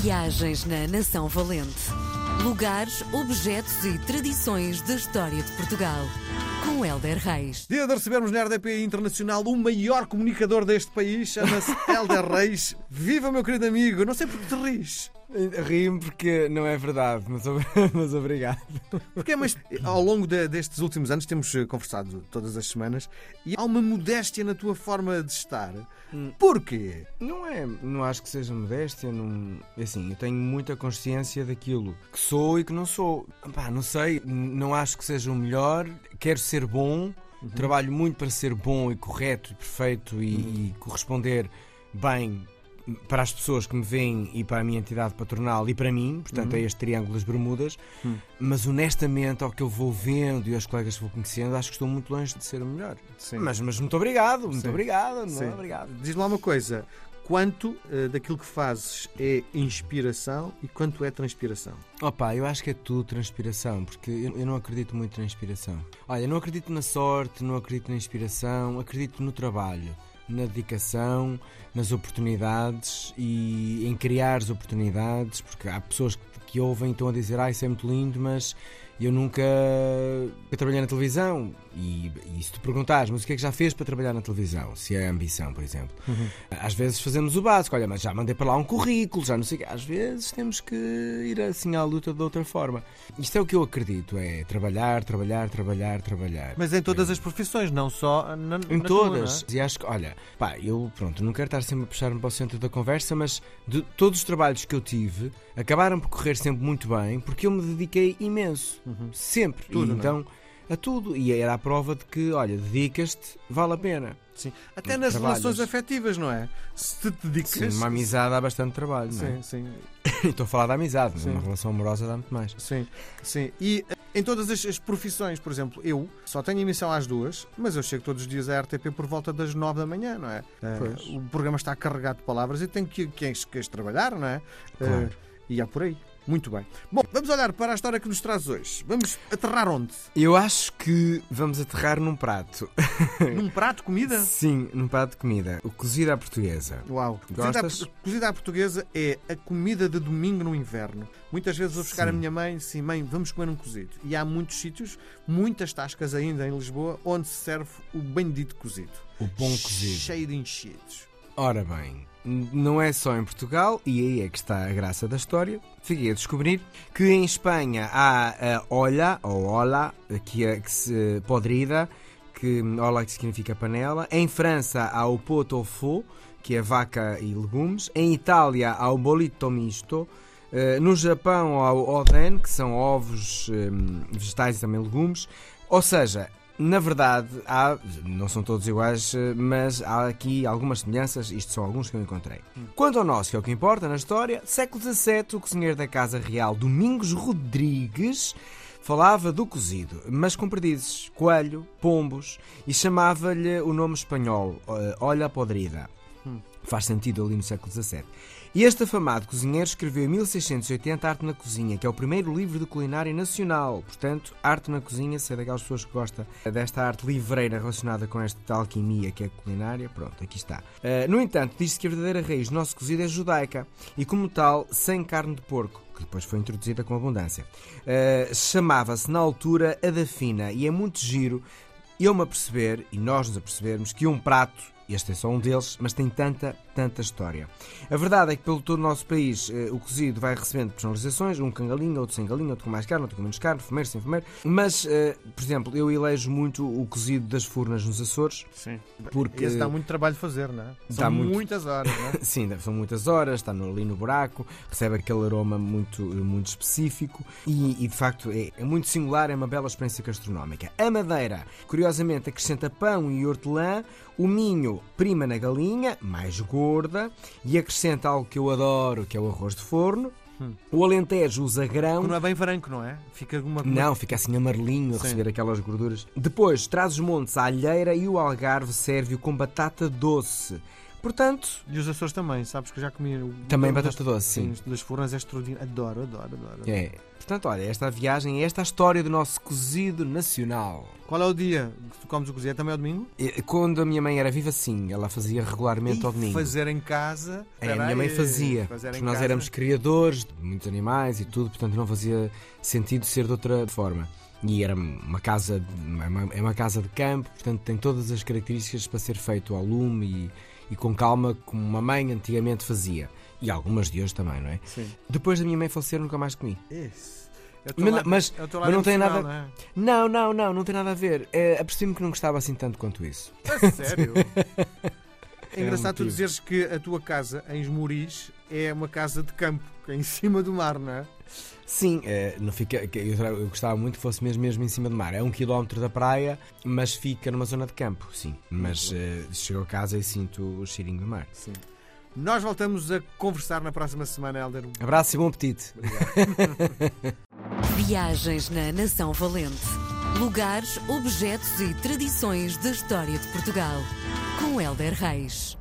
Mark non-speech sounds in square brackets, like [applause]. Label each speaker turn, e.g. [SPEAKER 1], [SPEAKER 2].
[SPEAKER 1] Viagens na Nação Valente. Lugares, objetos e tradições da história de Portugal. Com Helder Reis.
[SPEAKER 2] Dia de recebermos na RDP Internacional o maior comunicador deste país, chama-se [laughs] Helder Reis. Viva, meu querido amigo, não sei porque te ris.
[SPEAKER 3] Rio-me porque não é verdade, mas, [laughs] mas obrigado.
[SPEAKER 2] Porque, mas ao longo de- destes últimos anos temos eh, conversado todas as semanas e há uma modéstia na tua forma de estar. Porquê?
[SPEAKER 3] Não é, não acho que seja modéstia, não, é assim, eu tenho muita consciência daquilo que sou e que não sou. Pá, não sei, não acho que seja o melhor, quero ser bom, trabalho muito para ser bom e correto e perfeito e, e corresponder bem para as pessoas que me veem e para a minha entidade patronal e para mim, portanto é este triângulo das Bermudas, mas honestamente ao que eu vou vendo e aos colegas que vou conhecendo, acho que estou muito longe de ser o melhor.
[SPEAKER 2] Sim.
[SPEAKER 3] Mas, mas muito obrigado, muito
[SPEAKER 2] Sim.
[SPEAKER 3] obrigado, não
[SPEAKER 2] Sim.
[SPEAKER 3] é? Obrigado.
[SPEAKER 2] Diz-me lá uma coisa. Quanto eh, daquilo que fazes é inspiração e quanto é transpiração?
[SPEAKER 3] Opa, eu acho que é tudo transpiração, porque eu, eu não acredito muito na inspiração. Olha, não acredito na sorte, não acredito na inspiração, acredito no trabalho, na dedicação, nas oportunidades e em criar as oportunidades, porque há pessoas que, ouvem e estão a dizer, ah, isso é muito lindo, mas eu nunca eu trabalhei na televisão. E, e se tu perguntares, mas o que é que já fez para trabalhar na televisão? Se é a ambição, por exemplo. Às vezes fazemos o básico, olha, mas já mandei para lá um currículo, já não sei o quê. Às vezes temos que ir assim à luta de outra forma. Isto é o que eu acredito, é trabalhar, trabalhar, trabalhar, trabalhar.
[SPEAKER 2] Mas em todas as profissões, não só na,
[SPEAKER 3] Em
[SPEAKER 2] na tua,
[SPEAKER 3] todas.
[SPEAKER 2] não é?
[SPEAKER 3] E acho que, olha, pá, eu pronto, não quero estar sempre a puxar-me para o centro da conversa, mas de todos os trabalhos que eu tive acabaram por correr sempre muito bem porque eu me dediquei imenso. Sempre.
[SPEAKER 2] Uhum. Tudo,
[SPEAKER 3] e
[SPEAKER 2] não é?
[SPEAKER 3] então, a tudo. E era a prova de que, olha, dedicas-te, vale a pena.
[SPEAKER 2] Sim. Até nas
[SPEAKER 3] Trabalhas.
[SPEAKER 2] relações afetivas, não é? Se te dedicas.
[SPEAKER 3] Sim, uma amizade dá bastante trabalho, não é?
[SPEAKER 2] Sim, sim, [laughs]
[SPEAKER 3] Estou a falar da amizade, mas uma relação amorosa dá muito mais.
[SPEAKER 2] sim, sim. E eh, em todas as, as profissões, por exemplo, eu só tenho emissão às duas, mas eu chego todos os dias à RTP por volta das nove da manhã, não é? Eh,
[SPEAKER 3] Pois.
[SPEAKER 2] o programa está carregado de palavras e tenho que, que, que, que trabalhar, não é?
[SPEAKER 3] Claro.
[SPEAKER 2] Eh, e há por aí. Muito bem. Bom, vamos olhar para a história que nos traz hoje. Vamos aterrar onde?
[SPEAKER 3] Eu acho que vamos aterrar num prato. [laughs]
[SPEAKER 2] Num prato de comida?
[SPEAKER 3] Sim, num prato de comida. O cozido à portuguesa.
[SPEAKER 2] Uau! Cozida à,
[SPEAKER 3] Gostas?
[SPEAKER 2] cozida à portuguesa é a comida de domingo no inverno. Muitas vezes vou buscar
[SPEAKER 3] Sim.
[SPEAKER 2] a minha mãe, sim, mãe, vamos comer um cozido. E há muitos sítios, muitas tascas ainda em Lisboa, onde se serve o bendito cozido.
[SPEAKER 3] O bom cozido.
[SPEAKER 2] Cheio de enchidos.
[SPEAKER 3] Ora bem, não é só em Portugal, e aí é que está a graça da história. Fiquei a descobrir que em Espanha há a olha, ou ola, que, é, que se podrida, que ola que significa panela. Em França há o pot au faux, que é vaca e legumes. Em Itália há o bolito misto. Eh, No Japão há o oden, que são ovos, hum, vegetais e também legumes. Ou seja, na verdade, há, não são todos iguais, eh, mas há aqui algumas semelhanças, isto são alguns que eu encontrei. Quanto ao nosso, que é o que importa na história, século XVII, o cozinheiro da Casa Real Domingos Rodrigues falava do cozido, mas com perdizes, coelho, pombos, e chamava-lhe o nome espanhol, eh, olha podrida. Faz sentido ali no século XVII. E este afamado cozinheiro escreveu em 1680 Arte na Cozinha, que é o primeiro livro de culinária nacional. Portanto, Arte na Cozinha, se é daquelas pessoas que gosta desta arte livreira relacionada com esta alquimia que é culinária, pronto, aqui está. Uh, no entanto, diz-se que a verdadeira raiz do nosso cozido é judaica e, como tal, sem carne de porco que depois foi introduzida com abundância. Uh, Chamava-se na altura a da fina e é muito giro eu-me a perceber, e nós nos apercebermos, que um prato, este é só um deles, mas tem tanta, tanta história. A verdade é que pelo todo o nosso país eh, o cozido vai recebendo personalizações, um com galinha, outro sem galinha, outro com mais carne, outro com menos carne, fumeiro, sem fumeiro. Mas, eh, por exemplo, eu elejo muito o cozido das furnas nos Açores,
[SPEAKER 2] Sim.
[SPEAKER 3] porque...
[SPEAKER 2] Esse dá muito trabalho de fazer, não é?
[SPEAKER 3] Dá
[SPEAKER 2] São
[SPEAKER 3] muito.
[SPEAKER 2] muitas horas, não é? [laughs]
[SPEAKER 3] Sim, são muitas horas, está ali no buraco, recebe aquele aroma muito, muito específico e, e, de facto é, é muito singular, é uma bela experiência gastronómica. A madeira, curiosamente, acrescenta pão e hortelã, o Minho prima na galinha, mais gorda, e acrescenta algo que eu adoro, que é o arroz de forno. O Alentejo usa grão.
[SPEAKER 2] Não é bem branco, não é? Fica uma.
[SPEAKER 3] Não, fica assim amarelinho a
[SPEAKER 2] Sim.
[SPEAKER 3] receber aquelas gorduras. Depois, traz os montes a alheira e o algarve serve-o com batata doce. Portanto,
[SPEAKER 2] E os Açores também, sabes que eu já comi. o-
[SPEAKER 3] também batata doce, sim.
[SPEAKER 2] Sim, das fornas é extraordinário. Adoro, adoro, adoro.
[SPEAKER 3] É. Portanto, olha, esta viagem é esta a história do nosso cozido nacional.
[SPEAKER 2] Qual é o dia que tu comes o cozido? É também ao domingo?
[SPEAKER 3] E, Quando a minha mãe era viva, sim, ela fazia regularmente ao
[SPEAKER 2] E
[SPEAKER 3] domingo.
[SPEAKER 2] Fazer em casa.
[SPEAKER 3] É, a minha mãe fazia, porque nós
[SPEAKER 2] casa.
[SPEAKER 3] éramos criadores de muitos animais e tudo, portanto não fazia sentido ser de outra forma. E era uma casa, de- é uma, é uma casa de campo, portanto tem todas as características para ser feito ao lume e, e com calma, como uma mãe antigamente fazia. E algumas de hoje também, não é?
[SPEAKER 2] Sim.
[SPEAKER 3] Depois da minha mãe falecer, nunca mais comi.
[SPEAKER 2] Isso. É
[SPEAKER 3] Mas,
[SPEAKER 2] lado-
[SPEAKER 3] mas-
[SPEAKER 2] é
[SPEAKER 3] mas não tem nada-
[SPEAKER 2] não
[SPEAKER 3] Não, não, não, não tem nada a ver. É, Apercebi-me que não gostava assim tanto quanto isso.
[SPEAKER 2] é? Sério? [laughs] É engraçado tu
[SPEAKER 3] motivo.
[SPEAKER 2] dizeres que a tua casa em Esmoriz é uma casa de campo, em cima do mar, não é?
[SPEAKER 3] Sim, eh, não fica, que eu, gostava muito que fosse mesmo, mesmo em cima do mar. É um quilómetro da praia, mas fica numa zona de campo, sim. Mas eh, chego a casa e sinto o cheirinho do mar.
[SPEAKER 2] Sim. Nós voltamos a conversar na próxima semana, Helder.
[SPEAKER 3] Abraço e bom apetite. [laughs]
[SPEAKER 1] Viagens na Nação Valente. Lugares, objetos e tradições da história de Portugal. Com Helder Reis.